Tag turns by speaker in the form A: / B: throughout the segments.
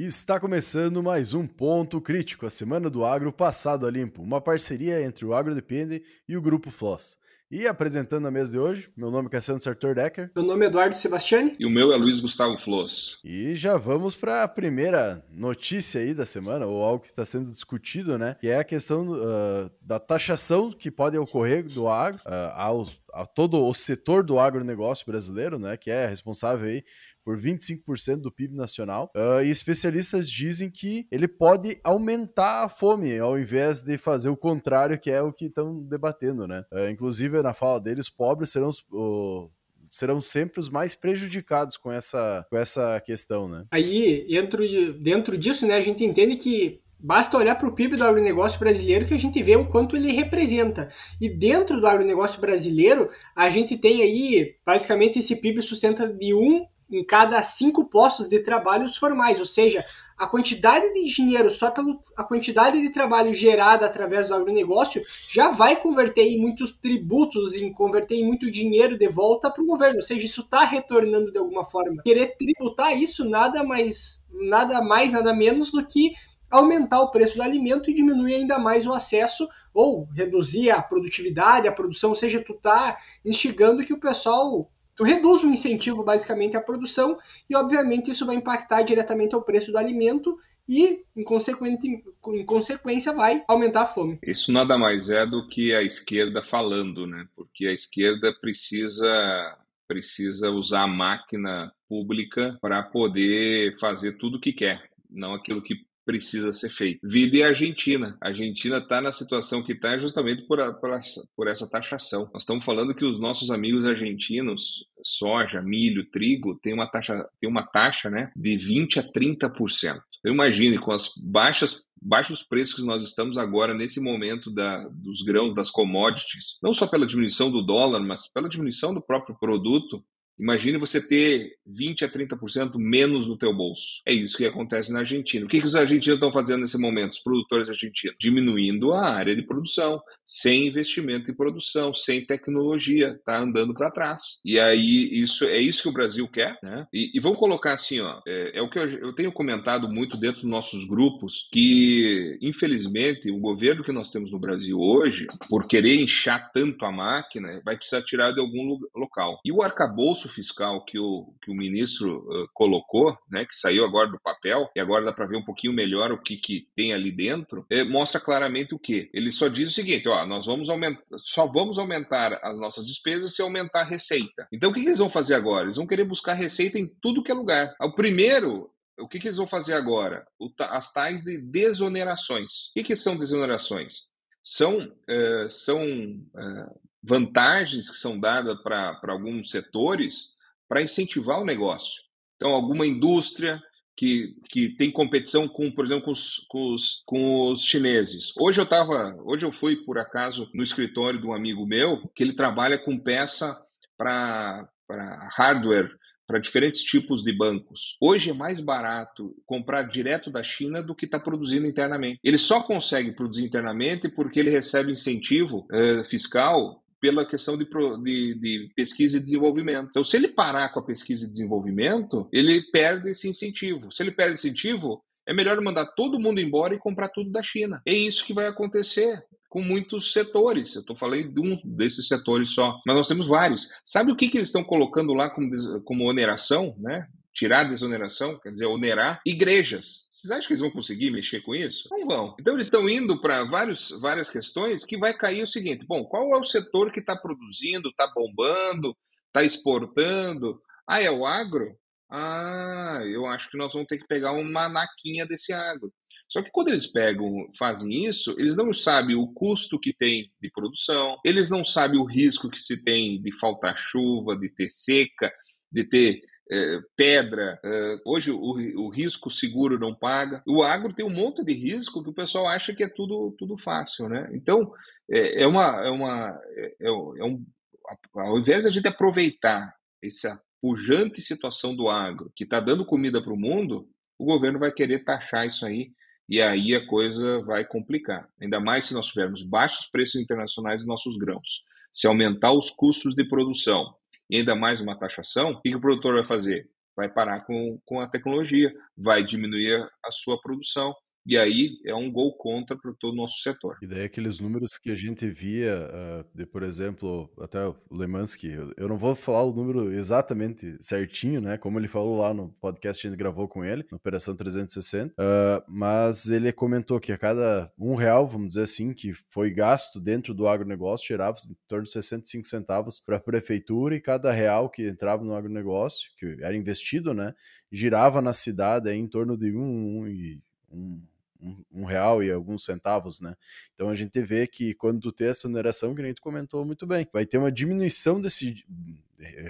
A: E está começando mais um Ponto Crítico, a Semana do Agro Passado a Limpo, uma parceria entre o Agro Depende e o Grupo Floss. E apresentando a mesa de hoje, meu nome é Cassiano Sartor Decker.
B: Meu nome é Eduardo Sebastiani.
C: E o meu é Luiz Gustavo Floss.
A: E já vamos para a primeira notícia aí da semana, ou algo que está sendo discutido, né? Que é a questão uh, da taxação que pode ocorrer do agro uh, aos, a todo o setor do agronegócio brasileiro, né? Que é responsável aí por 25% do PIB nacional. Uh, e especialistas dizem que ele pode aumentar a fome, ao invés de fazer o contrário, que é o que estão debatendo, né? Uh, inclusive, na fala deles, pobres serão os. Uh, serão sempre os mais prejudicados com essa, com essa questão, né?
B: Aí, dentro, dentro disso, né, a gente entende que Basta olhar para o PIB do agronegócio brasileiro que a gente vê o quanto ele representa. E dentro do agronegócio brasileiro, a gente tem aí, basicamente, esse PIB sustenta de 1 em cada cinco postos de trabalhos formais, ou seja, a quantidade de dinheiro só pela quantidade de trabalho gerada através do agronegócio já vai converter em muitos tributos, em converter em muito dinheiro de volta para o governo, ou seja, isso está retornando de alguma forma. Querer tributar isso nada mais, nada mais, nada menos do que aumentar o preço do alimento e diminuir ainda mais o acesso ou reduzir a produtividade, a produção, ou seja, tu está instigando que o pessoal Tu reduz o incentivo basicamente à produção e, obviamente, isso vai impactar diretamente ao preço do alimento e, em, em consequência, vai aumentar a fome.
C: Isso nada mais é do que a esquerda falando, né? Porque a esquerda precisa precisa usar a máquina pública para poder fazer tudo o que quer, não aquilo que precisa ser feito. Vida e Argentina. A Argentina está na situação que está justamente por, a, por, essa, por essa taxação. Nós estamos falando que os nossos amigos argentinos, soja, milho, trigo, tem uma taxa, tem uma taxa né, de 20% a 30%. Então, imagine, com as baixas baixos preços que nós estamos agora nesse momento da, dos grãos, das commodities, não só pela diminuição do dólar, mas pela diminuição do próprio produto, Imagine você ter 20 a 30% menos no teu bolso. É isso que acontece na Argentina. O que, que os argentinos estão fazendo nesse momento, os produtores argentinos? Diminuindo a área de produção, sem investimento em produção, sem tecnologia, está andando para trás. E aí isso é isso que o Brasil quer, né? E, e vamos colocar assim, ó, é, é o que eu, eu, tenho comentado muito dentro dos nossos grupos que, infelizmente, o governo que nós temos no Brasil hoje, por querer inchar tanto a máquina, vai precisar tirar de algum local. E o arcabouço fiscal que o, que o ministro uh, colocou, né, que saiu agora do papel, e agora dá para ver um pouquinho melhor o que, que tem ali dentro, é, mostra claramente o que. Ele só diz o seguinte: ó, nós vamos aumentar, só vamos aumentar as nossas despesas se aumentar a receita. Então o que, que eles vão fazer agora? Eles vão querer buscar receita em tudo que é lugar. O primeiro o que, que, eles vão fazer agora? O, as tais de desonerações. O que, que são desonerações? São, uh, são uh, vantagens que são dadas para alguns setores para incentivar o negócio. Então, alguma indústria que, que tem competição com, por exemplo, com os, com os, com os chineses. Hoje eu tava, hoje eu fui por acaso no escritório de um amigo meu que ele trabalha com peça para hardware para diferentes tipos de bancos. Hoje é mais barato comprar direto da China do que está produzindo internamente. Ele só consegue produzir internamente porque ele recebe incentivo eh, fiscal pela questão de, de, de, pesquisa e desenvolvimento. Então, se ele parar com a pesquisa e desenvolvimento, ele perde esse incentivo. Se ele perde incentivo, é melhor mandar todo mundo embora e comprar tudo da China. É isso que vai acontecer com muitos setores. Eu estou falando de um desses setores só, mas nós temos vários. Sabe o que, que eles estão colocando lá como, como oneração, né? Tirar a desoneração, quer dizer, onerar igrejas. Vocês acham que eles vão conseguir mexer com isso? Não vão. Então eles estão indo para várias questões que vai cair o seguinte: bom, qual é o setor que está produzindo, está bombando, está exportando? Ah, é o agro? Ah, eu acho que nós vamos ter que pegar uma naquinha desse agro. Só que quando eles pegam, fazem isso, eles não sabem o custo que tem de produção, eles não sabem o risco que se tem de faltar chuva, de ter seca, de ter pedra, é, hoje o, o, risco seguro não paga. O agro tem um monte de risco que o pessoal acha que é tudo, tudo fácil, né? Então, é, é uma. É uma é, é, é um, ao invés de a gente aproveitar essa pujante situação do agro, que está dando comida para o mundo, o governo vai querer taxar isso aí e aí a coisa vai complicar. Ainda mais se nós tivermos baixos preços internacionais dos nossos grãos. Se aumentar os custos de produção, e ainda mais uma taxação, o que, o produtor vai fazer? vai parar com, com a tecnologia, vai diminuir a sua produção. E aí é um gol contra para todo o nosso setor.
A: E daí aqueles números que a gente via, uh, de, por exemplo, até o Lemansky, eu não vou falar o número exatamente certinho, né? Como ele falou lá no podcast que a gente gravou com ele, na Operação 360, uh, mas ele comentou que a cada um real, vamos dizer assim, que foi gasto dentro do agronegócio, gerava em torno de 65 centavos para a prefeitura e cada real que entrava no agronegócio, que era investido, né? Girava na cidade em torno de um, um, um um, real e alguns centavos, né? Então a gente vê que quando tu tem essa oneração, que nem tu comentou muito bem, vai ter uma diminuição desse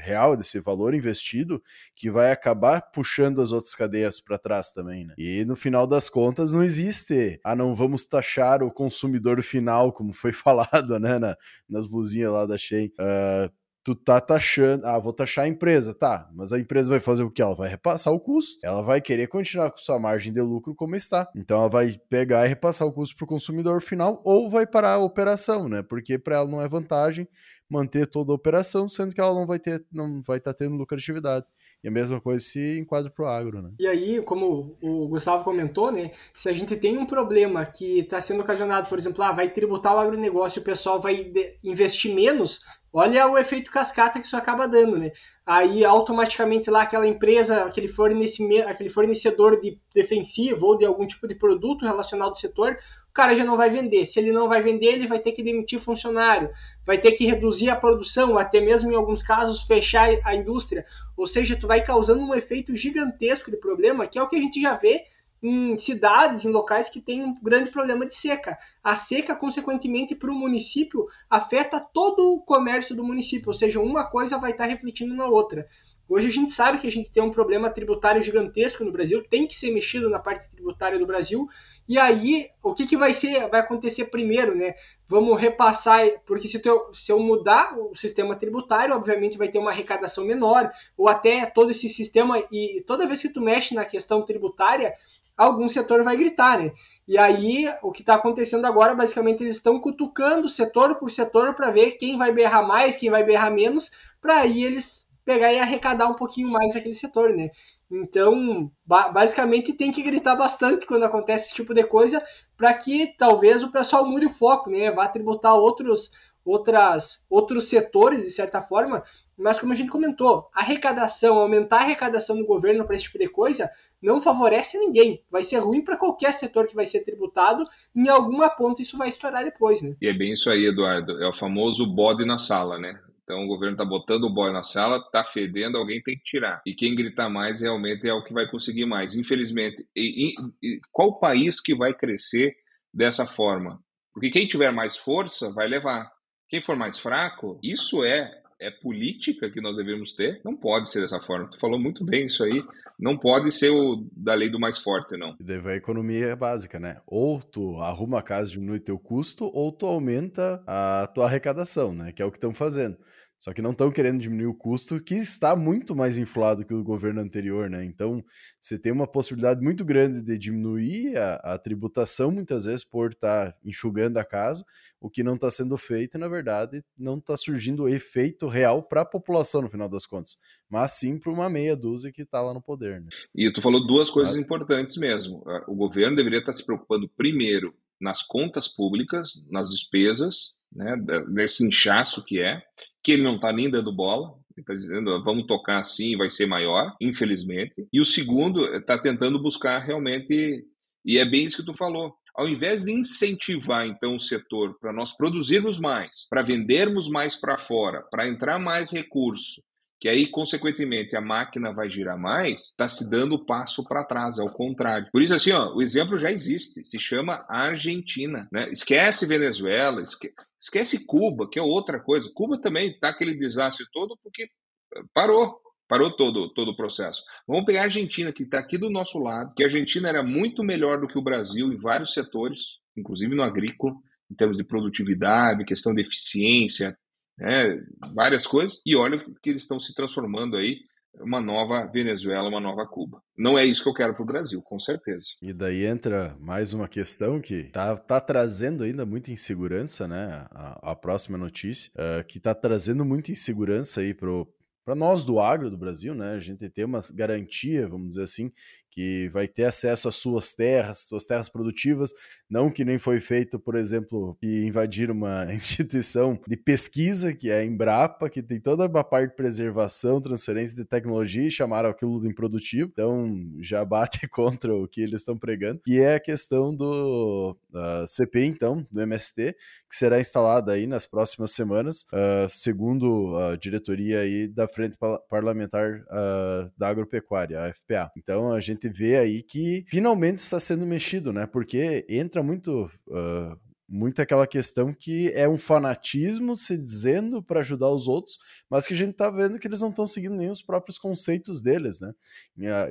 A: real, desse valor investido, que vai acabar puxando as outras cadeias para trás também, né? E no final das contas não existe, ah, não vamos taxar o consumidor final, como foi falado, né, na, nas blusinhas lá da Shein. Uh, tu tá taxando, ah, vou taxar a empresa, tá, mas a empresa vai fazer o que? Ela vai repassar o custo, ela vai querer continuar com sua margem de lucro como está, então ela vai pegar e repassar o custo para o consumidor final ou vai parar a operação, né, porque para ela não é vantagem manter toda a operação, sendo que ela não vai ter, não vai estar tá tendo lucratividade. E a mesma coisa se enquadra para o agro, né?
B: E aí, como o Gustavo comentou, né? Se a gente tem um problema que está sendo ocasionado, por exemplo, ah, vai tributar o agronegócio e o pessoal vai investir menos, olha o efeito cascata que isso acaba dando, né? Aí automaticamente lá aquela empresa, aquele, fornecimento, aquele fornecedor de defensivo ou de algum tipo de produto relacionado ao setor, o cara já não vai vender. Se ele não vai vender, ele vai ter que demitir funcionário, vai ter que reduzir a produção, até mesmo em alguns casos fechar a indústria. Ou seja, tu vai causando um efeito gigantesco de problema, que é o que a gente já vê em cidades, em locais que têm um grande problema de seca. A seca, consequentemente, para o município, afeta todo o comércio do município, ou seja, uma coisa vai estar refletindo na outra. Hoje a gente sabe que a gente tem um problema tributário gigantesco no Brasil, tem que ser mexido na parte tributária do Brasil, e aí, o que, que vai ser, vai acontecer primeiro, né? Vamos repassar, porque se, eu, se eu mudar o sistema tributário, obviamente vai ter uma arrecadação menor, ou até todo esse sistema, e toda vez que tu mexe na questão tributária, algum setor vai gritar, né? E aí, o que está acontecendo agora, basicamente, eles estão cutucando setor por setor para ver quem vai berrar mais, quem vai berrar menos, para aí eles pegar e arrecadar um pouquinho mais aquele setor, né? Então, basicamente tem que gritar bastante quando acontece esse tipo de coisa, para que talvez o pessoal mude o foco, né? Vá tributar outros, outras, outros setores, de certa forma. Mas como a gente comentou, arrecadação, aumentar a arrecadação do governo para esse tipo de coisa, não favorece ninguém. Vai ser ruim para qualquer setor que vai ser tributado. Em alguma ponta isso vai estourar depois, né?
C: E é bem isso aí, Eduardo. É o famoso bode na sala, né? Então o governo está botando o boy na sala, está fedendo, alguém tem que tirar. E quem gritar mais realmente é o que vai conseguir mais. Infelizmente, e, e, qual país que vai crescer dessa forma? Porque quem tiver mais força vai levar. Quem for mais fraco, isso é é política que nós devemos ter. Não pode ser dessa forma. Tu falou muito bem isso aí. Não pode ser o da lei do mais forte, não.
A: E a economia básica, né? Ou tu arruma a casa, diminui teu custo, ou tu aumenta a tua arrecadação, né? Que é o que estão fazendo. Só que não estão querendo diminuir o custo, que está muito mais inflado que o governo anterior, né? Então, você tem uma possibilidade muito grande de diminuir a, a tributação, muitas vezes, por estar tá enxugando a casa, o que não está sendo feito, e, na verdade, não está surgindo efeito real para a população, no final das contas, mas sim para uma meia dúzia que está lá no poder. Né?
C: E tu falou duas coisas ah. importantes mesmo. O governo deveria estar tá se preocupando primeiro nas contas públicas, nas despesas, né, desse inchaço que é, que ele não está nem dando bola, está dizendo vamos tocar assim vai ser maior, infelizmente. E o segundo está tentando buscar realmente, e é bem isso que tu falou, ao invés de incentivar então o setor para nós produzirmos mais, para vendermos mais para fora, para entrar mais recurso, que aí, consequentemente, a máquina vai girar mais, está se dando passo para trás, ao contrário. Por isso, assim, ó, o exemplo já existe, se chama Argentina. Né? Esquece Venezuela, esque... esquece Cuba, que é outra coisa. Cuba também está aquele desastre todo porque eh, parou, parou todo, todo o processo. Vamos pegar a Argentina, que está aqui do nosso lado, que a Argentina era muito melhor do que o Brasil em vários setores, inclusive no agrícola, em termos de produtividade, questão de eficiência, né, várias coisas, e olha que eles estão se transformando aí uma nova Venezuela, uma nova Cuba. Não é isso que eu quero para o Brasil, com certeza.
A: E daí entra mais uma questão que tá, tá trazendo ainda muita insegurança, né? A, a próxima notícia, uh, que tá trazendo muita insegurança aí pro, para nós do agro do Brasil, né, a gente ter uma garantia, vamos dizer assim, que vai ter acesso às suas terras, suas terras produtivas, não que nem foi feito, por exemplo, que invadir uma instituição de pesquisa, que é a Embrapa, que tem toda a parte de preservação, transferência de tecnologia e chamaram aquilo de improdutivo, então já bate contra o que eles estão pregando, e é a questão do uh, então, do MST, que será instalada aí nas próximas semanas, uh, segundo a diretoria aí da Frente Parlamentar uh, da Agropecuária, a FPA. Então a gente vê aí que finalmente está sendo mexido, né? Porque entra muito uh, muito aquela questão que é um fanatismo se dizendo para ajudar os outros, mas que a gente está vendo que eles não estão seguindo nem os próprios conceitos deles, né?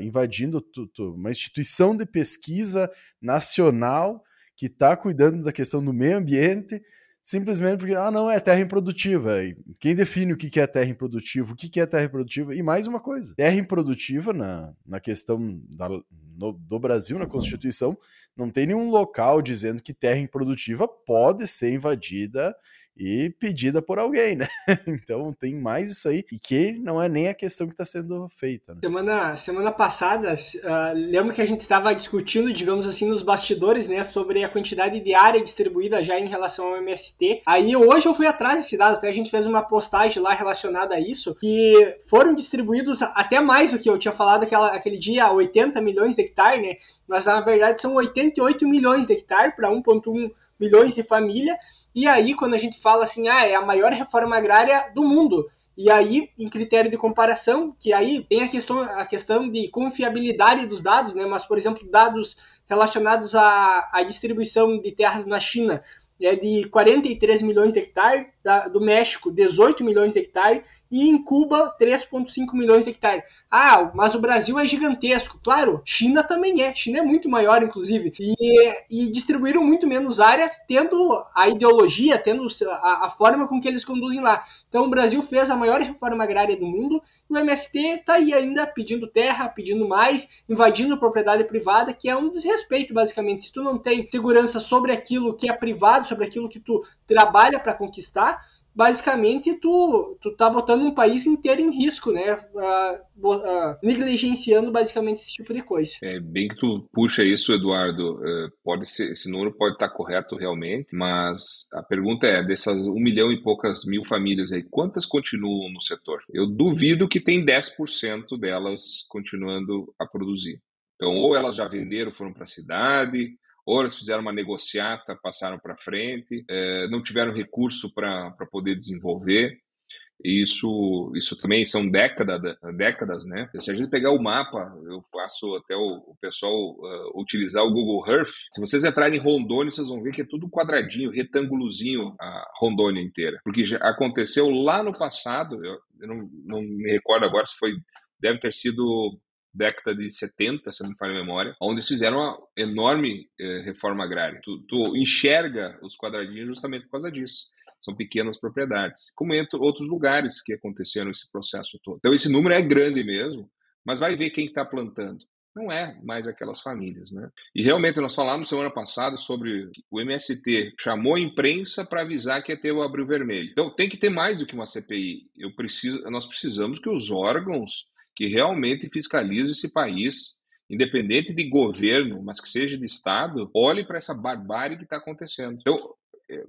A: Invadindo uma instituição de pesquisa nacional que está cuidando da questão do meio ambiente, simplesmente porque, ah, não, é terra improdutiva. quem define o que é terra improdutiva, o que é terra improdutiva? E mais uma coisa, terra improdutiva na, na questão da, no, do Brasil, na Constituição, não tem nenhum local dizendo que terra improdutiva pode ser invadida e pedida por alguém, né? Então tem mais isso aí, e que não é nem a questão que está sendo feita. Né?
B: Semana, semana passada, uh, lembro que a gente estava discutindo, digamos assim, nos bastidores, né, sobre a quantidade de área distribuída já em relação ao MST. Aí hoje eu fui atrás desse dado, até a gente fez uma postagem lá relacionada a isso, que foram distribuídos até mais do que eu tinha falado aquela, aquele dia, 80 milhões de hectares, né? Mas na verdade são 88 milhões de hectares para 1,1 milhões de família. E aí, quando a gente fala assim, ah, é a maior reforma agrária do mundo. E aí, em critério de comparação, que aí tem a questão, a questão de confiabilidade dos dados, né? Mas, por exemplo, dados relacionados à, à distribuição de terras na China é de 43 milhões de hectares, da, do México 18 milhões de hectares e em Cuba 3,5 milhões de hectares. Ah, mas o Brasil é gigantesco. Claro, China também é. China é muito maior, inclusive. E, e distribuíram muito menos área, tendo a ideologia, tendo a, a, forma com que eles conduzem lá. Então o Brasil fez a maior reforma agrária do mundo e o MST está aí ainda pedindo terra, pedindo mais, invadindo propriedade privada, que é um desrespeito, basicamente. Se tu não tem segurança sobre aquilo que é privado, sobre aquilo que tu trabalha para conquistar, basicamente tu, tu tá botando um país inteiro em risco, né? Uh, uh, negligenciando basicamente esse tipo de coisa.
C: É bem que tu puxa isso, Eduardo. Uh, pode ser, esse número pode estar correto realmente, mas a pergunta é: dessas um milhão e poucas mil famílias aí, quantas continuam no setor? Eu duvido que tem 10% delas continuando a produzir. Então, ou elas já venderam, foram para a cidade, ou eles fizeram uma negociata, passaram para frente, é, não tiveram recurso para poder desenvolver. Isso, isso também são décadas, décadas, né? Se a gente pegar o mapa, eu faço até o, o pessoal uh, utilizar o Google Earth. Se vocês entrarem em Rondônia, vocês vão ver que é tudo quadradinho, retângulozinho a Rondônia inteira. Porque já aconteceu lá no passado, eu, eu não, não me recordo agora se foi, deve ter sido década de 70, se não me falha a memória, onde eles fizeram uma enorme eh, reforma agrária. Tu, tu, enxerga os quadradinhos justamente por causa disso. São pequenas propriedades. Como em outros lugares que aconteceram esse processo todo. Então, esse número é grande mesmo, mas vai ver quem está plantando. Não é mais aquelas famílias, né? E realmente nós falamos semana passada sobre o MST chamou a imprensa para avisar que ia ter o abril vermelho. Então tem que ter mais do que uma CPI. Eu preciso, nós precisamos que os órgãos que realmente fiscalize esse país, independente de governo, mas que seja de Estado, olhe para essa barbárie que está acontecendo. Então, é,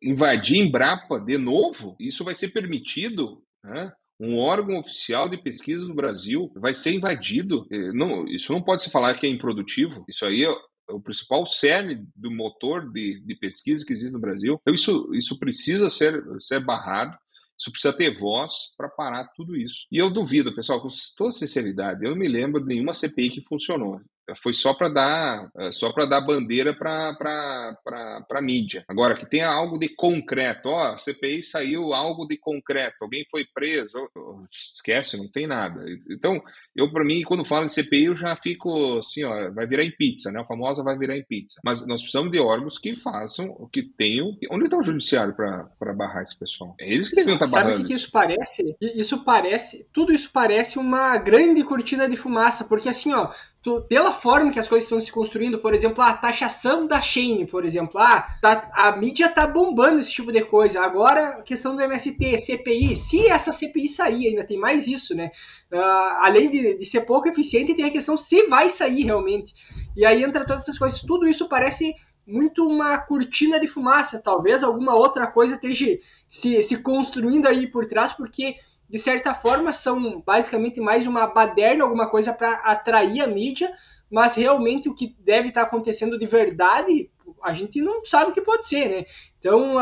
C: invadir Embrapa de novo, isso vai ser permitido, né? um órgão oficial de pesquisa do Brasil vai ser invadido. É, não, isso não pode se falar que é improdutivo. Isso aí é o principal cerne do motor de, de, pesquisa que existe no Brasil. Então, isso, isso precisa ser, ser barrado. Isso precisa ter voz para parar tudo isso. E eu duvido, pessoal, com toda sinceridade, eu não me lembro de nenhuma CPI que funcionou foi só para dar é, só para dar bandeira para para mídia. Agora que tenha algo de concreto, ó, a CPI saiu algo de concreto, alguém foi preso, esquece, não tem nada. Então, eu para mim quando falo em CPI eu já fico assim, ó, vai virar em pizza, né? A famosa vai virar em pizza. Mas nós precisamos de órgãos que façam o que tenham. Onde está o judiciário para barrar esse pessoal?
B: É eles que devem estar tá barrando. Sabe o que, que isso parece? Isso parece, tudo isso parece uma grande cortina de fumaça, porque assim, ó, tu, pela forma que as coisas estão se construindo, por exemplo, a taxação da Shane, por exemplo, ah, tá, a mídia tá bombando esse tipo de coisa. Agora, a questão do MST, CPI, se essa CPI sair, ainda tem mais isso, né? Uh, além de, de, ser pouco eficiente, tem a questão se vai sair realmente. E aí entra todas essas coisas. Tudo isso parece muito uma cortina de fumaça. Talvez alguma outra coisa esteja se, se construindo aí por trás, porque de certa forma são basicamente mais uma baderna, alguma coisa para atrair a mídia, mas realmente o que deve estar acontecendo de verdade, a gente não sabe o que pode ser, né? Então,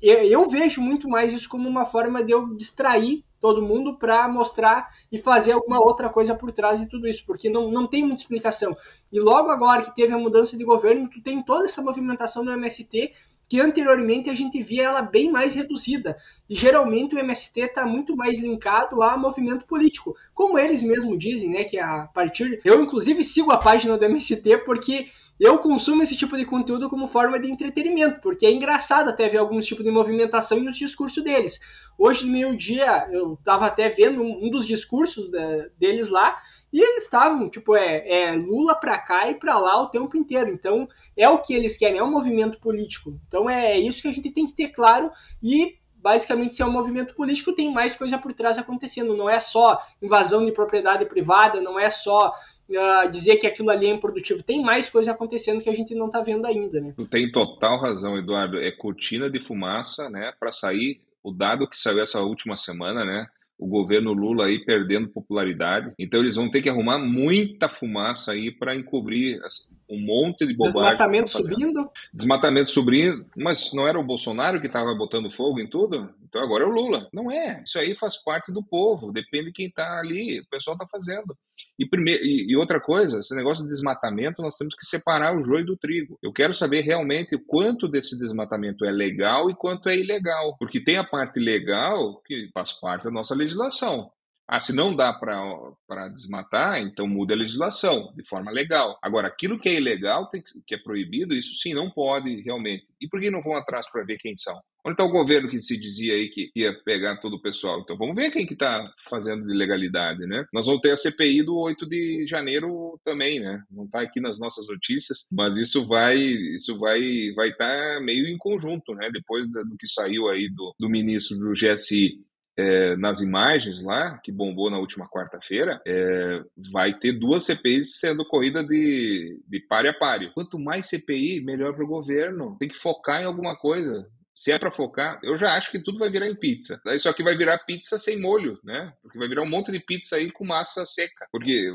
B: eu, eu, vejo muito mais isso como uma forma de eu distrair todo mundo para mostrar e fazer alguma outra coisa por trás de tudo isso, porque não, não tem muita explicação. E logo agora que teve a mudança de governo, tu tem toda essa movimentação no MST que anteriormente a gente via ela bem mais reduzida. E geralmente o MST está muito mais linkado a movimento político, como eles mesmos dizem, né? Que a partir. Eu, inclusive, sigo a página do MST porque eu consumo esse tipo de conteúdo como forma de entretenimento, porque é engraçado até ver alguns tipos de movimentação nos discursos deles. Hoje, no meio-dia, eu estava até vendo um dos discursos deles lá, e eles estavam, tipo, é, é Lula para cá e para lá o tempo inteiro. Então, é o que eles querem, é um movimento político. Então, é isso que a gente tem que ter claro e basicamente, se é um movimento político, tem mais coisa por trás acontecendo. Não é só invasão de propriedade privada, não é só uh, dizer que aquilo ali é improdutivo. Tem mais coisa acontecendo que a gente não está vendo ainda, né?
C: Tem total razão, Eduardo. É cortina de fumaça, né, para sair o dado que saiu essa última semana, né? O governo Lula aí perdendo popularidade. Então eles vão ter que arrumar muita fumaça aí para encobrir um monte de bobagem.
B: Desmatamento subindo?
C: Desmatamento subindo, mas não era o Bolsonaro que estava botando fogo em tudo? Então agora é o Lula. Não é. Isso aí faz parte do povo, depende de quem está ali, o pessoal está fazendo. E, primeiro, e, e, outra coisa, esse negócio de desmatamento, nós temos que separar o joio do trigo. Eu quero saber realmente quanto desse desmatamento é legal e quanto é ilegal. Porque tem a parte legal que faz parte da nossa legislação. Ah, se não dá para desmatar, então muda a legislação de forma legal. Agora, aquilo que é ilegal, que é proibido, isso sim não pode realmente. E por que não vão atrás para ver quem são? Onde está o governo que se dizia aí que ia pegar todo o pessoal? Então vamos ver quem que está fazendo de legalidade, né? Nós vamos ter a CPI do 8 de janeiro também, né? Não está aqui nas nossas notícias, mas isso vai isso vai vai estar tá meio em conjunto, né? Depois do que saiu aí do, do ministro do GSI é, nas imagens lá, que bombou na última quarta-feira, é, vai ter duas CPIs sendo corrida de, de pare a pare. Quanto mais CPI, melhor para o governo. Tem que focar em alguma coisa se é para focar, eu já acho que tudo vai virar em pizza. Daí só que vai virar pizza sem molho, né? Porque vai virar um monte de pizza aí com massa seca. Porque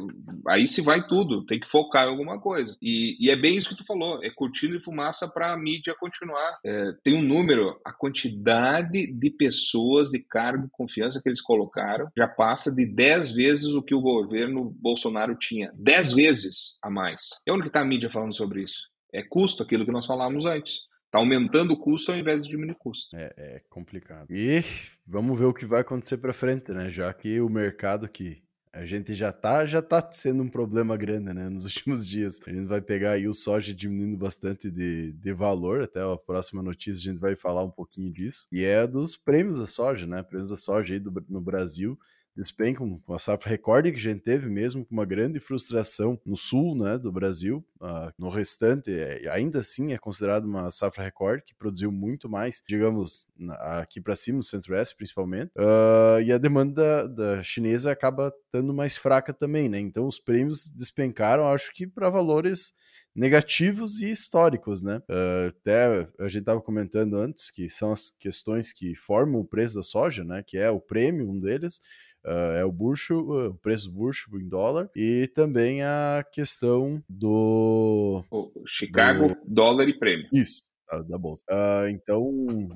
C: aí se vai tudo, tem que focar em alguma coisa. E, e é bem isso que tu falou, é cortina e fumaça para a mídia continuar. É, tem um número, a quantidade de pessoas de cargo de confiança que eles colocaram já passa de 10 vezes o que o governo Bolsonaro tinha. 10 vezes a mais. E onde que está a mídia falando sobre isso? É custo, aquilo que nós falávamos antes. Tá aumentando o custo ao invés de diminuir o custo.
A: É, é complicado. E vamos ver o que vai acontecer para frente, né? Já que o mercado que a gente já tá, já tá sendo um problema grande, né, nos últimos dias. A gente vai pegar aí o soja diminuindo bastante de, de valor, até a próxima notícia a gente vai falar um pouquinho disso. E é dos prêmios da soja, né, prêmios da soja aí do, no Brasil, despencam com a safra recorde que a gente teve mesmo, com uma grande frustração no sul né, do Brasil. Uh, no restante, é, ainda assim é considerado uma safra recorde, que produziu muito mais, digamos, aqui para cima, no centro-oeste principalmente. Uh, e a demanda da, da, chinesa acaba estando mais fraca também, né? Então os prêmios despencaram, acho que para valores negativos e históricos, né? Uh, até a gente estava comentando antes que são as questões que formam o preço da soja, né? Que é o prêmio, um deles, Uh, é o bucho, uh, o preço do bucho em dólar e também a questão do
C: o Chicago, do... dólar e prêmio.
A: Isso, da bolsa. Uh, então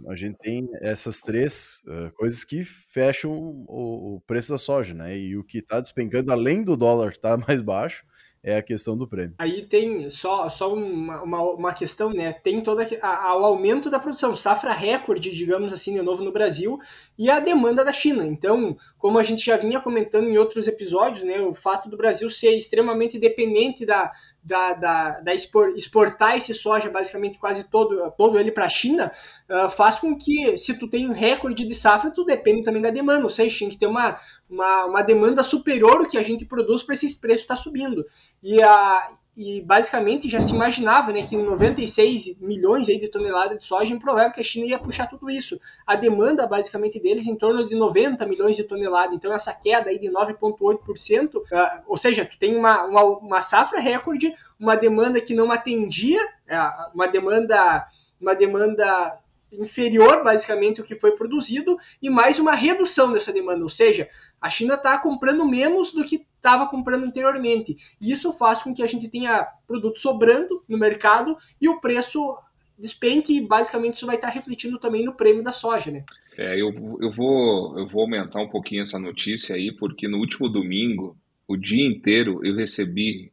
A: a gente tem essas três uh, coisas que fecham o, o, preço da soja, né? E o que está despencando, além do dólar estar tá mais baixo, é a questão do prêmio.
B: Aí tem só, só uma, uma, uma questão, né? Tem todo o aumento da produção, safra recorde, digamos assim, de novo no Brasil, e a demanda da China. Então, como a gente já vinha comentando em outros episódios, né? O fato do Brasil ser extremamente dependente da, da, da, da exportar esse soja basicamente quase todo, todo ele para a China, uh, faz com que, se tu tem um recorde de safra, tu depende também da demanda, ou seja, tem que ter uma, uma, uma demanda superior ao que a gente produz para esse preço estar tá subindo. E, a, e basicamente já se imaginava né, que 96 milhões aí de toneladas de soja, é improvável que a China ia puxar tudo isso. A demanda basicamente deles em torno de 90 milhões de toneladas. Então essa queda aí de 9,8%, uh, ah, ou seja, tu tem uma, uma, uma, safra recorde, uma demanda que não atendia, uh, uma demanda uma demanda inferior, basicamente, o que foi produzido, e mais uma redução dessa demanda. Ou seja, a China está comprando menos do que estava comprando anteriormente. E isso faz com que a gente tenha produto sobrando no mercado e o preço despenque, e basicamente isso vai estar refletindo também no prêmio da soja, né?
C: É, eu, eu, vou, eu vou aumentar um pouquinho essa notícia aí, porque no último domingo, o dia inteiro, eu recebi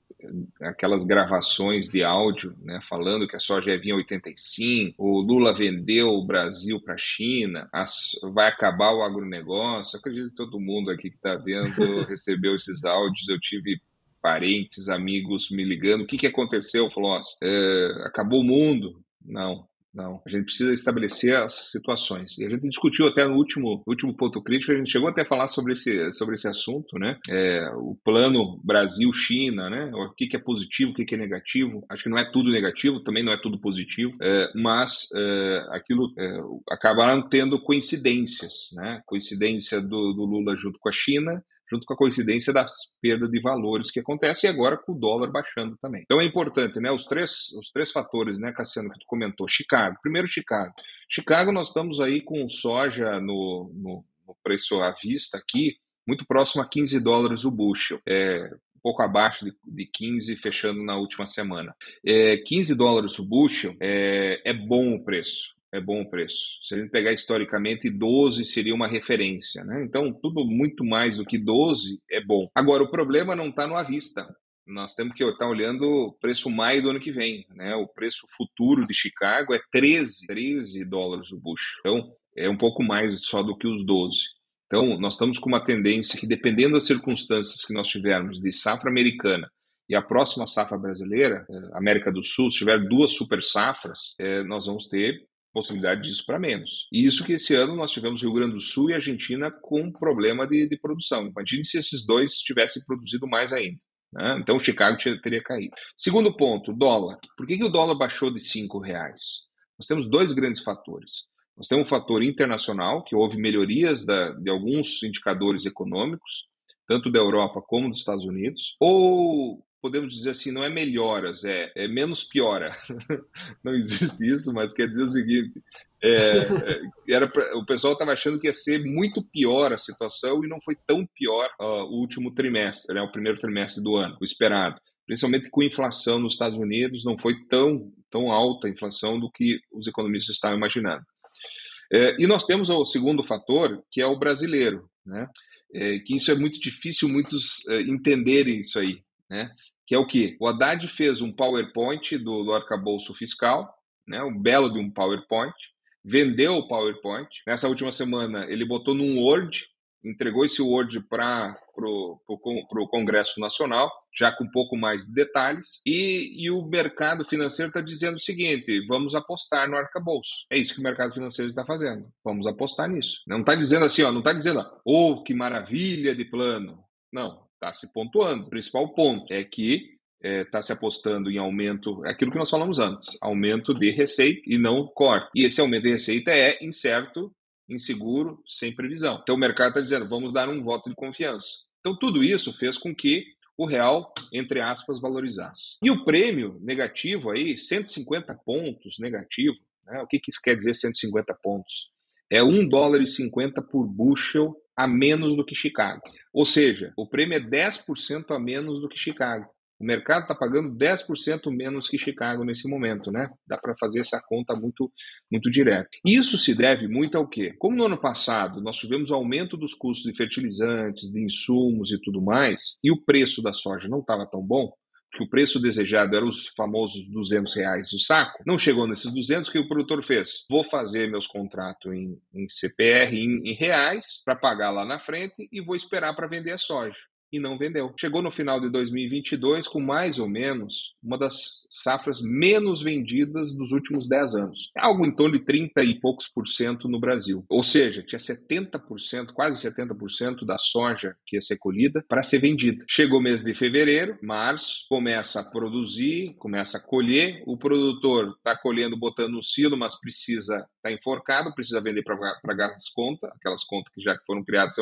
C: aquelas gravações de áudio, né, falando que a soja ia vir em 85, o Lula vendeu o Brasil para a China, vai acabar o agronegócio. Eu acredito que todo mundo aqui que está vendo recebeu esses áudios. Eu tive parentes, amigos me ligando. O que, que aconteceu? Falou, é, acabou o mundo. Não, não, a gente precisa estabelecer as situações. E a gente discutiu até no último, último ponto crítico, a gente chegou até a falar sobre esse, sobre esse assunto, né? É, o plano Brasil-China, né? O que, que é positivo, o que, que é negativo. Acho que não é tudo negativo, também não é tudo positivo, é, mas é, aquilo é, acabaram tendo coincidências, né? Coincidência do, do Lula junto com a China, junto com a coincidência das perdas de valores que acontece e agora com o dólar baixando também. Então é importante, né? Os três, os três fatores, né, Cassiano, que tu comentou. Chicago. Primeiro, Chicago. Chicago, nós estamos aí com soja no, no, no preço à vista aqui, muito próximo a 15 dólares o bushel. É, um pouco abaixo de, de 15, fechando na última semana. É, 15 dólares o bushel é, é bom o preço é bom o preço. Se a gente pegar historicamente, 12 seria uma referência. Né? Então, tudo muito mais do que 12 é bom. Agora, o problema não está no à vista. Nós temos que estar olhando o preço maio do ano que vem. Né? O preço futuro de Chicago é 13, 13 dólares o bucho. Então, é um pouco mais só do que os 12. Então, nós estamos com uma tendência que, dependendo das circunstâncias que nós tivermos de safra americana e a próxima safra brasileira, eh, América do Sul, se tiver duas super safras, eh, nós vamos ter possibilidade disso para menos. E isso que esse ano nós tivemos Rio Grande do Sul e Argentina com problema de, de produção. Imagine se esses dois tivessem produzido mais ainda. Né? Então, Chicago teria caído. Segundo ponto, dólar. Por que, que o dólar baixou de cinco reais? Nós temos dois grandes fatores. Nós temos um fator internacional, que houve melhorias da, de alguns indicadores econômicos, tanto da Europa como dos Estados Unidos, ou podemos dizer assim, não é melhoras, é, é menos piora. não existe isso, mas quer dizer o seguinte: é, é, era pra, o pessoal estava achando que ia ser muito pior a situação e não foi tão pior uh, o último trimestre, né, o primeiro trimestre do ano, o esperado. Principalmente com inflação nos Estados Unidos, não foi tão, tão alta a inflação do que os economistas estavam imaginando. É, e nós temos o segundo fator, que é o brasileiro, né? É, que isso é muito difícil muitos é, entenderem isso aí né? que é o que? O Haddad fez um PowerPoint do, do arcabouço fiscal, né? um belo de um PowerPoint, vendeu o PowerPoint. Nessa última semana, ele botou num Word, entregou esse Word para o Congresso Nacional, já com um pouco mais de detalhes, e, e o mercado financeiro está dizendo o seguinte: vamos apostar no arcabouço. É isso que o mercado financeiro está fazendo. Vamos apostar nisso. Não está dizendo assim, ó, não está dizendo, oh, que maravilha de plano. Não, está se pontuando. O principal ponto é que está é, se apostando em aumento, é aquilo que nós falamos antes, aumento de receita e não corte. E esse aumento de receita é incerto, inseguro, sem previsão. Então o mercado está dizendo, vamos dar um voto de confiança. Então tudo isso fez com que o real, entre aspas, valorizasse. E o prêmio negativo aí, 150 pontos negativo, né? o que, que isso quer dizer 150 pontos? É 1 dólar e 50 por bushel a menos do que Chicago. Ou seja, o prêmio é 10% a menos do que Chicago. O mercado está pagando 10% menos que Chicago nesse momento, né? Dá para fazer essa conta muito, muito direta. Isso se deve muito ao quê? Como no ano passado nós tivemos aumento dos custos de fertilizantes, de insumos e tudo mais, e o preço da soja não estava tão bom, que o preço desejado era os famosos 200 reais o saco, não chegou nesses 200, o que o produtor fez? Vou fazer meus contratos em, em CPR, em, em reais, para pagar lá na frente e vou esperar para vender a soja. E não vendeu. Chegou no final de 2022 com mais ou menos uma das safras menos vendidas dos últimos 10 anos. É algo em torno de 30 e poucos por cento no Brasil. Ou seja, tinha 70%, quase 70% da soja que ia ser colhida para ser vendida. Chegou o mês de fevereiro, março, começa a produzir, começa a colher, o produtor está colhendo, botando no silo, mas precisa, está enforcado, precisa vender para pagar as contas, aquelas contas que já foram criadas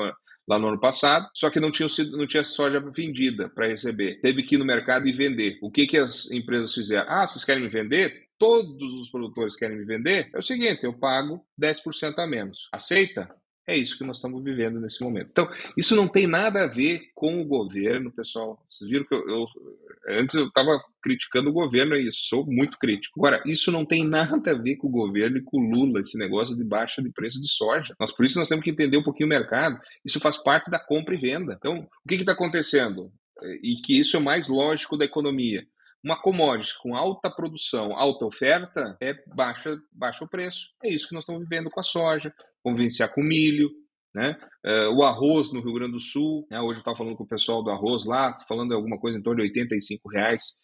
C: lá no ano passado, só que não tinha, não tinha soja vendida para receber. Teve que ir no mercado e vender. O que, que as empresas fizeram? Ah, vocês querem me vender? Todos os produtores querem me vender? É o seguinte, eu pago 10% a menos. Aceita? É isso que nós estamos vivendo nesse momento. Então, isso não tem nada a ver com o governo, pessoal. Vocês viram que eu, eu antes eu estava criticando o governo e sou muito crítico. Agora, isso não tem nada a ver com o governo e com o Lula, esse negócio de baixa de preço de soja. Nós, por isso nós temos que entender um pouquinho o mercado. Isso faz parte da compra e venda. Então, o que está acontecendo? E que isso é mais lógico da economia. Uma commodity com alta produção, alta oferta, é baixa, baixa o preço. É isso que nós estamos vivendo com a soja, convencer com milho, né? Uh, o arroz no Rio Grande do Sul, né? hoje eu estava falando com o pessoal do arroz lá, falando alguma coisa em torno de 85 reais.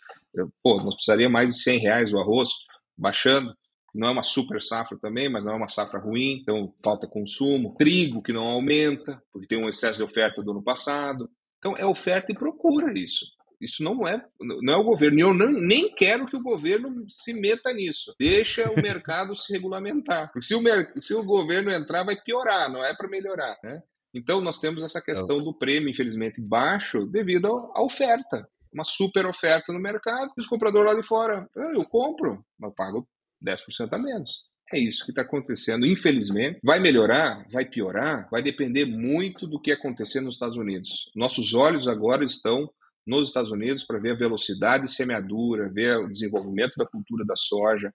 C: Pô, nós precisaria mais de 100 reais o arroz, baixando. Não é uma super safra também, mas não é uma safra ruim, então falta consumo. Trigo que não aumenta, porque tem um excesso de oferta do ano passado. Então é oferta e procura isso. Isso não é, não é o governo. E eu não, nem quero que o governo se meta nisso. Deixa o mercado se regulamentar. Porque se o, se o governo entrar, vai piorar, não é para melhorar. Né? Então, nós temos essa questão do prêmio, infelizmente, baixo devido à oferta. Uma super oferta no mercado, e os compradores lá de fora, ah, eu compro, mas pago 10% a menos. É isso que está acontecendo, infelizmente. Vai melhorar? Vai piorar? Vai depender muito do que acontecer nos Estados Unidos. Nossos olhos agora estão nos Estados Unidos para ver a velocidade de semeadura, ver o desenvolvimento da cultura da soja.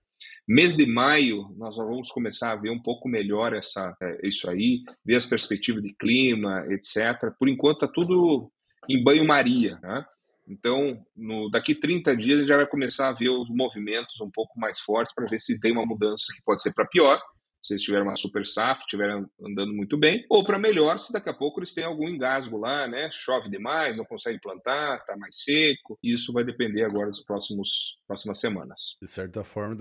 C: Mês de maio, nós vamos começar a ver um pouco melhor essa, é, isso aí, ver as perspectivas de clima, etc. Por enquanto, está tudo em banho-maria. Né? Então, no, daqui 30 dias, a gente já vai começar a ver os movimentos um pouco mais fortes para ver se tem uma mudança que pode ser para pior se eles tiverem uma super safra, estiverem andando muito bem, ou para melhor, se daqui a pouco eles têm algum engasgo lá, né? Chove demais, não consegue plantar, está mais seco. Isso vai depender agora dos próximos próximas semanas.
A: De certa forma,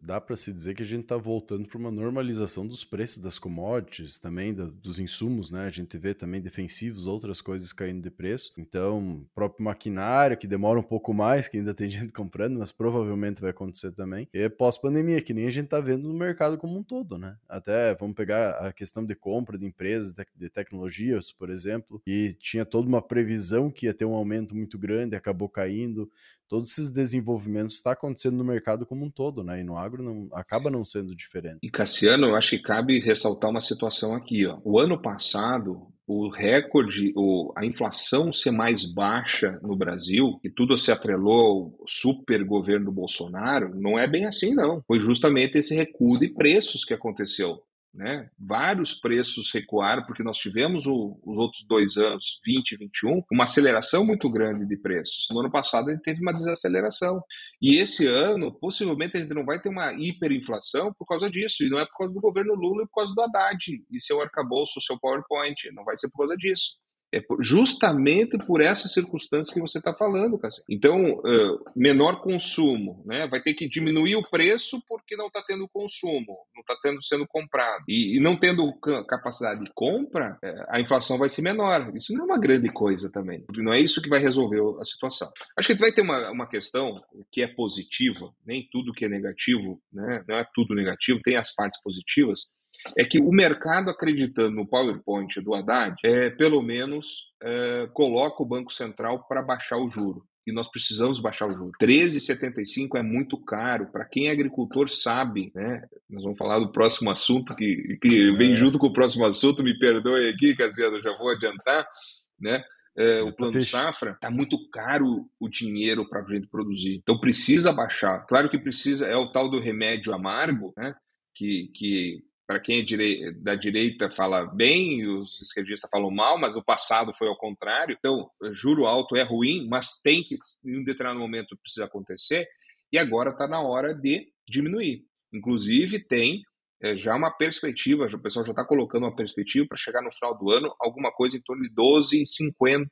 A: dá para se dizer que a gente está voltando para uma normalização dos preços das commodities, também da, dos insumos, né? A gente vê também defensivos, outras coisas caindo de preço. Então, próprio maquinário, que demora um pouco mais, que ainda tem gente comprando, mas provavelmente vai acontecer também. E é pós-pandemia, que nem a gente está vendo no mercado como um todo, né? Até vamos pegar a questão de compra de empresas de tecnologias, por exemplo, e tinha toda uma previsão que ia ter um aumento muito grande, acabou caindo todos esses desenvolvimentos está acontecendo no mercado como um todo, né? E no agro não, acaba não sendo diferente.
C: E Cassiano, eu acho que cabe ressaltar uma situação aqui, ó. O ano passado, o recorde, o, a inflação ser mais baixa no Brasil, e tudo se atrelou ao super governo Bolsonaro, não é bem assim, não. Foi justamente esse recuo de preços que aconteceu. Né? Vários preços recuaram, porque nós tivemos o, os outros dois anos, 20 e 21, uma aceleração muito grande de preços. No ano passado, gente teve uma desaceleração. E esse ano, possivelmente, a gente não vai ter uma hiperinflação por causa disso. E não é por causa do governo Lula e por causa do Haddad e seu arcabouço, seu PowerPoint. Não vai ser por causa disso. É justamente por essa circunstância que você está falando, Cassi. Então, uh, menor consumo, né? Vai ter que diminuir o preço porque não está tendo consumo, não está tendo sendo comprado. E, e, não tendo capacidade de compra, uh, a inflação vai ser menor. Isso não é uma grande coisa também. Não é isso que vai resolver a situação. Acho que vai ter uma, uma questão que é positiva, nem tudo que é negativo, né? Não é tudo negativo, tem as partes positivas é que o mercado acreditando no PowerPoint do Haddad, é, pelo menos é, coloca o Banco Central para baixar o juro. E nós precisamos baixar o juro. 13,75 é muito caro. Para quem é agricultor sabe, né? Nós vamos falar do próximo assunto que, que vem é. junto com o próximo assunto. Me perdoe aqui, Casiano, já vou adiantar, né? É, o plano safra, está muito caro o dinheiro para a gente produzir. Então precisa baixar. Claro que precisa, é o tal do remédio amargo, né? Que, que para quem é direi da direita fala bem, os esquerdistas falam mal, mas o passado foi ao contrário. Então, juro alto é ruim, mas tem que, em um determinado momento, precisa acontecer, e agora está na hora de diminuir. Inclusive, tem é, já uma perspectiva, o pessoal já está colocando uma perspectiva para chegar no final do ano, alguma coisa em torno de 12,50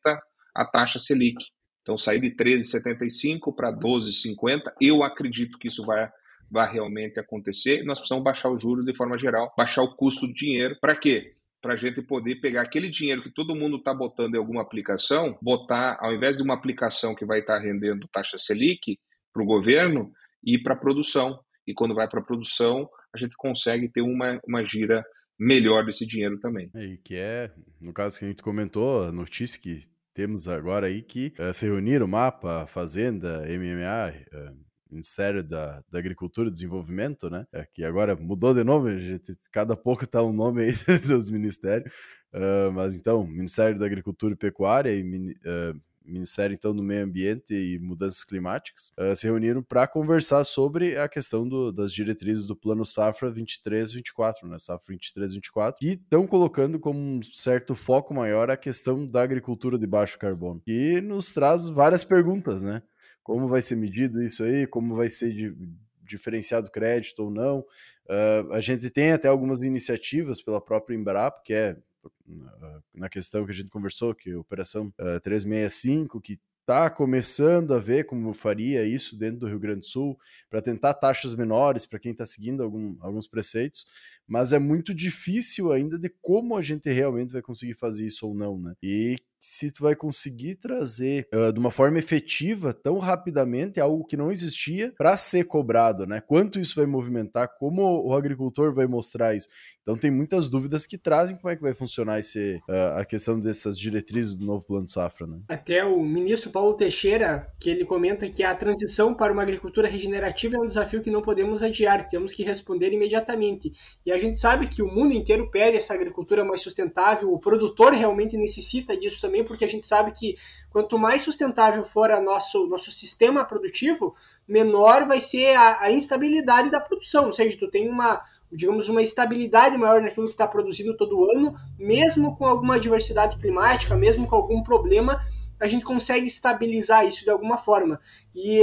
C: a taxa Selic. Então, sair de 13,75 para 12,50, eu acredito que isso vai, vai realmente acontecer. Nós precisamos baixar os juros de forma geral, baixar o custo do dinheiro. Para quê? Para a gente poder pegar aquele dinheiro que todo mundo está botando em alguma aplicação, botar, ao invés de uma aplicação que vai estar tá rendendo taxa Selic para o governo, ir para a produção. E quando vai para a produção, a gente consegue ter uma, uma gira melhor desse dinheiro também.
A: E que é, no caso que a gente comentou, a notícia que temos agora aí que uh, se reuniram MAPA, Fazenda, MMA, uh, eh, Ministério da, da, Agricultura e Desenvolvimento, né? É, que agora mudou de nome, gente, cada pouco tá um nome aí dos ministérios. Uh, mas então, Ministério da Agricultura e Pecuária e uh, Ministério então do Meio Ambiente e Mudanças Climáticas, uh, se reuniram para conversar sobre a questão do, das diretrizes do Plano Safra 23-24, né? Safra 23-24, e estão colocando como um certo foco maior a questão da agricultura de baixo carbono, que nos traz várias perguntas, né? Como vai ser medido isso aí? Como vai ser de, diferenciado crédito ou não? Uh, a gente tem até algumas iniciativas pela própria Embrapa, que é na questão que a gente conversou, que a Operação uh, 365, que está começando a ver como faria isso dentro do Rio Grande do Sul, para tentar taxas menores para quem está seguindo algum, alguns preceitos, mas é muito difícil ainda de como a gente realmente vai conseguir fazer isso ou não, né? E se tu vai conseguir trazer uh, de uma forma efetiva tão rapidamente algo que não existia para ser cobrado, né? Quanto isso vai movimentar, como o agricultor vai mostrar isso. Então tem muitas dúvidas que trazem como é que vai funcionar esse, uh, a questão dessas diretrizes do novo plano safra, né?
B: Até o ministro Paulo Teixeira, que ele comenta que a transição para uma agricultura regenerativa é um desafio que não podemos adiar, temos que responder imediatamente. E a gente sabe que o mundo inteiro pede essa agricultura mais sustentável, o produtor realmente necessita disso também também, porque a gente sabe que quanto mais sustentável for o nosso, nosso sistema produtivo, menor vai ser a, a instabilidade da produção. Ou seja, tu tem uma, digamos, uma estabilidade maior naquilo que está produzindo todo ano, mesmo com alguma diversidade climática, mesmo com algum problema, a gente consegue estabilizar isso de alguma forma. E,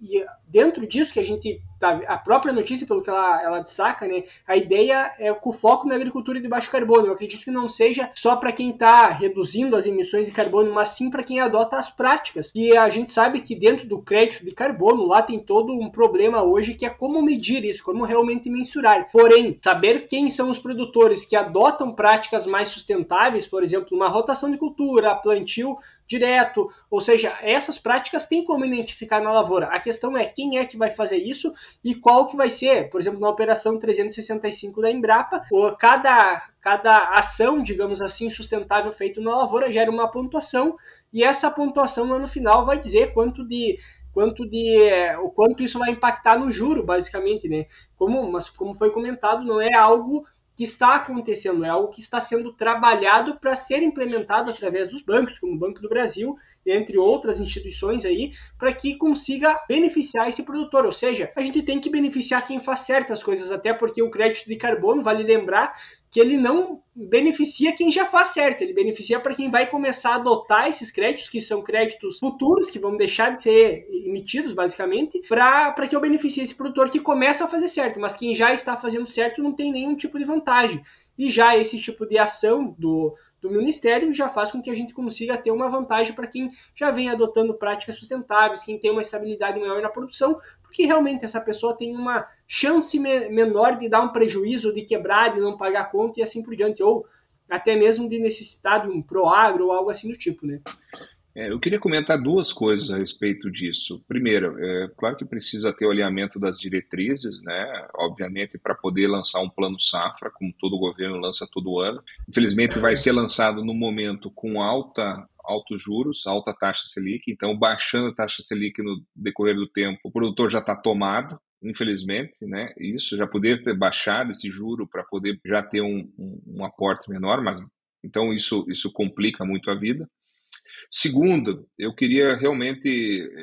B: e dentro disso que a gente a própria notícia, pelo que ela, ela destaca, né, a ideia é com foco na agricultura de baixo carbono. Eu acredito que não seja só para quem está reduzindo as emissões de carbono, mas sim para quem adota as práticas. E a gente sabe que dentro do crédito de carbono, lá tem todo um problema hoje que é como medir isso, como realmente mensurar. Porém, saber quem são os produtores que adotam práticas mais sustentáveis, por exemplo, uma rotação de cultura, plantio direto, ou seja, essas práticas tem como identificar na lavoura. A questão é quem é que vai fazer isso e qual que vai ser, por exemplo, na operação 365 da Embrapa, cada, cada ação, digamos assim, sustentável feita na lavoura gera uma pontuação e essa pontuação no final vai dizer quanto de quanto de o quanto isso vai impactar no juro, basicamente, né? Como, mas como foi comentado, não é algo que está acontecendo, é algo que está sendo trabalhado para ser implementado através dos bancos, como o Banco do Brasil, entre outras instituições aí, para que consiga beneficiar esse produtor. Ou seja, a gente tem que beneficiar quem faz certas coisas, até porque o crédito de carbono, vale lembrar, que ele não beneficia quem já faz certo, ele beneficia para quem vai começar a adotar esses créditos, que são créditos futuros, que vão deixar de ser emitidos, basicamente, para que eu beneficie esse produtor que começa a fazer certo, mas quem já está fazendo certo não tem nenhum tipo de vantagem. E já esse tipo de ação do, do Ministério já faz com que a gente consiga ter uma vantagem para quem já vem adotando práticas sustentáveis, quem tem uma estabilidade maior na produção, porque realmente essa pessoa tem uma chance me menor de dar um prejuízo, de quebrar, de não pagar conta e assim por diante, ou até mesmo de necessitar de um proagro ou algo assim do tipo, né?
C: É, eu queria comentar duas coisas a respeito disso. Primeiro, é claro que precisa ter o alinhamento das diretrizes, né? Obviamente, para poder lançar um plano safra, como todo governo lança todo ano. Infelizmente, vai ser lançado no momento com alta altos juros, alta taxa Selic, então baixando a taxa Selic no decorrer do tempo, o produtor já está tomado, infelizmente, né? Isso já poderia ter baixado esse juro para poder já ter um, um, um, aporte menor, mas então isso isso complica muito a vida. Segundo, eu queria realmente,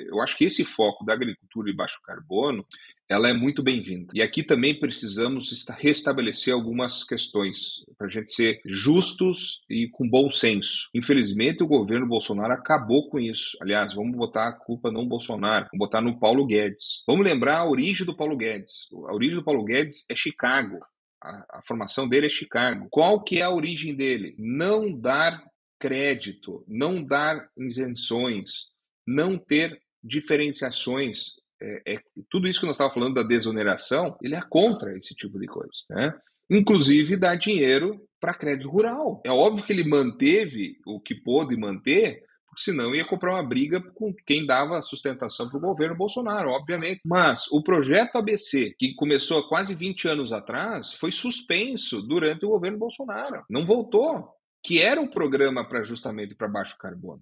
C: eu acho que esse foco da agricultura de baixo carbono, ela é muito bem-vinda. E aqui também precisamos restabelecer algumas questões para a gente ser justos e com bom senso. Infelizmente, o governo Bolsonaro acabou com isso. Aliás, vamos botar a culpa não Bolsonaro, vamos botar no Paulo Guedes. Vamos lembrar a origem do Paulo Guedes. A origem do Paulo Guedes é Chicago. A, a formação dele é Chicago. Qual que é a origem dele? Não dar crédito, não dar isenções, não ter diferenciações. É, é, tudo isso que nós estávamos falando da desoneração, ele é contra esse tipo de coisa. Né? Inclusive, dar dinheiro para crédito rural. É óbvio que ele manteve o que pôde manter, porque senão ia comprar uma briga com quem dava sustentação para o governo Bolsonaro, obviamente. Mas o projeto ABC, que começou há quase 20 anos atrás, foi suspenso durante o governo Bolsonaro. Não voltou. Que era um programa para justamente para baixo carbono.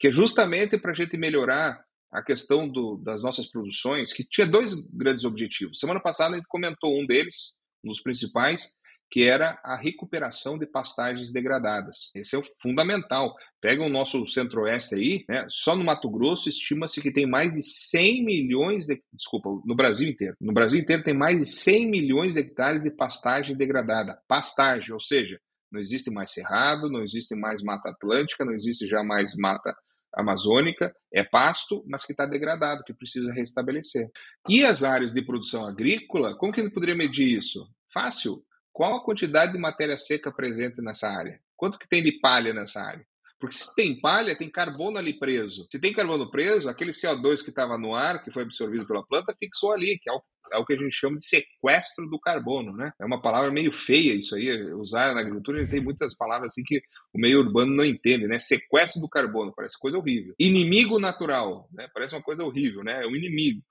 C: Que é justamente para a gente melhorar a questão do, das nossas produções, que tinha dois grandes objetivos. Semana passada gente comentou um deles, um dos principais, que era a recuperação de pastagens degradadas. Esse é o fundamental. Pega o nosso centro-oeste aí, né? só no Mato Grosso estima-se que tem mais de 100 milhões de... Desculpa, no Brasil inteiro. No Brasil inteiro tem mais de 100 milhões de hectares de pastagem degradada. Pastagem, ou seja, não existe mais cerrado, não existe mais mata atlântica, não existe já mais mata amazônica, é pasto, mas que está degradado, que precisa restabelecer. E as áreas de produção agrícola, como que ele poderia medir isso? Fácil. Qual a quantidade de matéria seca presente nessa área? Quanto que tem de palha nessa área? Porque se tem palha, tem carbono ali preso. Se tem carbono preso, aquele CO2 que estava no ar, que foi absorvido pela planta, fixou ali, que é o, é o, que a gente chama de sequestro do carbono, né? É uma palavra meio feia isso aí, usar na agricultura, tem muitas palavras assim que o meio urbano não entende, né? Sequestro do carbono, parece coisa horrível. Inimigo natural, né? Parece uma coisa horrível, né? É um inimigo.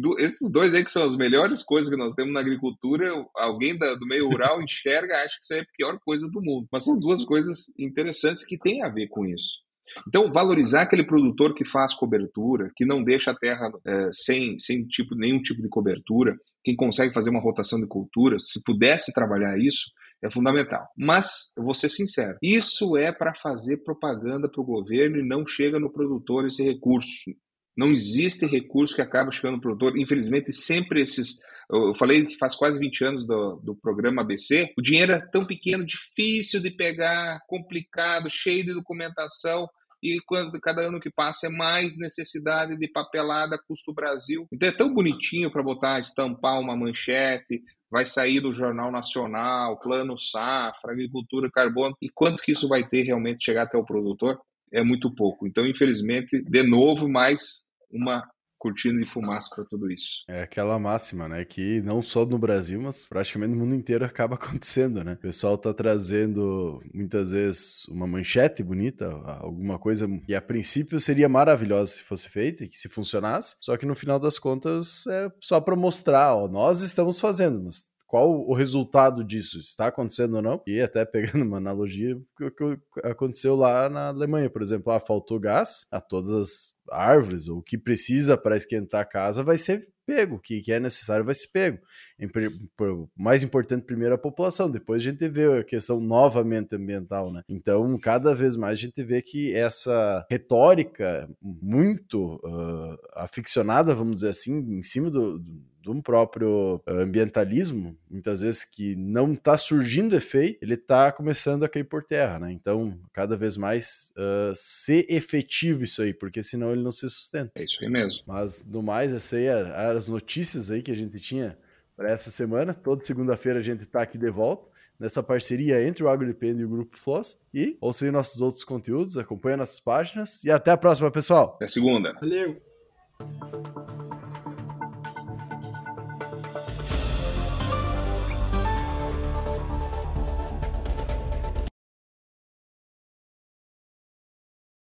C: Do, esses dois aí que são as melhores coisas que nós temos na agricultura, alguém da, do meio rural enxerga, acha que isso é a pior coisa do mundo. Mas são duas coisas interessantes que têm a ver com isso. Então, valorizar aquele produtor que faz cobertura, que não deixa a terra é, sem, sem tipo, nenhum tipo de cobertura, quem consegue fazer uma rotação de culturas, se pudesse trabalhar isso, é fundamental. Mas, eu vou ser sincero, isso é para fazer propaganda para o governo e não chega no produtor esse recurso. Não existe recurso que acaba chegando no produtor. Infelizmente, sempre esses. Eu falei que faz quase 20 anos do, do programa ABC. O dinheiro é tão pequeno, difícil de pegar, complicado, cheio de documentação. E quando, cada ano que passa é mais necessidade de papelada custo Brasil. Então é tão bonitinho para botar, estampar uma manchete, vai sair do Jornal Nacional, Plano Safra, Agricultura Carbono. E quanto que isso vai ter realmente chegar até o produtor? é muito pouco. Então, infelizmente, de novo, mais uma cortina de fumaça para tudo isso.
A: É aquela máxima, né? Que não só no Brasil, mas praticamente no mundo inteiro acaba acontecendo, né? O pessoal tá trazendo muitas vezes uma manchete bonita, alguma coisa que a princípio seria maravilhosa se fosse feita e que se funcionasse, só que no final das contas é só para mostrar, ó, nós estamos fazendo, mas qual o resultado disso? Está acontecendo ou não? E até pegando uma analogia, o que aconteceu lá na Alemanha, por exemplo, ah, faltou gás a todas as árvores, ou o que precisa para esquentar a casa vai ser pego, o que, que é necessário vai ser pego. Mais importante, primeiro a população, depois a gente vê a questão novamente ambiental, né? Então, cada vez mais a gente vê que essa retórica muito uh, aficionada, vamos dizer assim, em cima do, do de um próprio eh, ambientalismo, muitas vezes que não está surgindo efeito, ele está começando a cair por terra, né? Então, cada vez mais uh, ser efetivo isso aí, porque senão ele não se sustenta.
C: É isso aí mesmo.
A: Mas, no mais, essa aí eram as notícias aí que a gente tinha para essa semana. Toda segunda-feira a gente está aqui de volta nessa parceria entre o AgroDepende e o Grupo Floss. E ouça aí nossos outros conteúdos, acompanhe nossas páginas e até a próxima, pessoal.
C: Até segunda.
B: Valeu.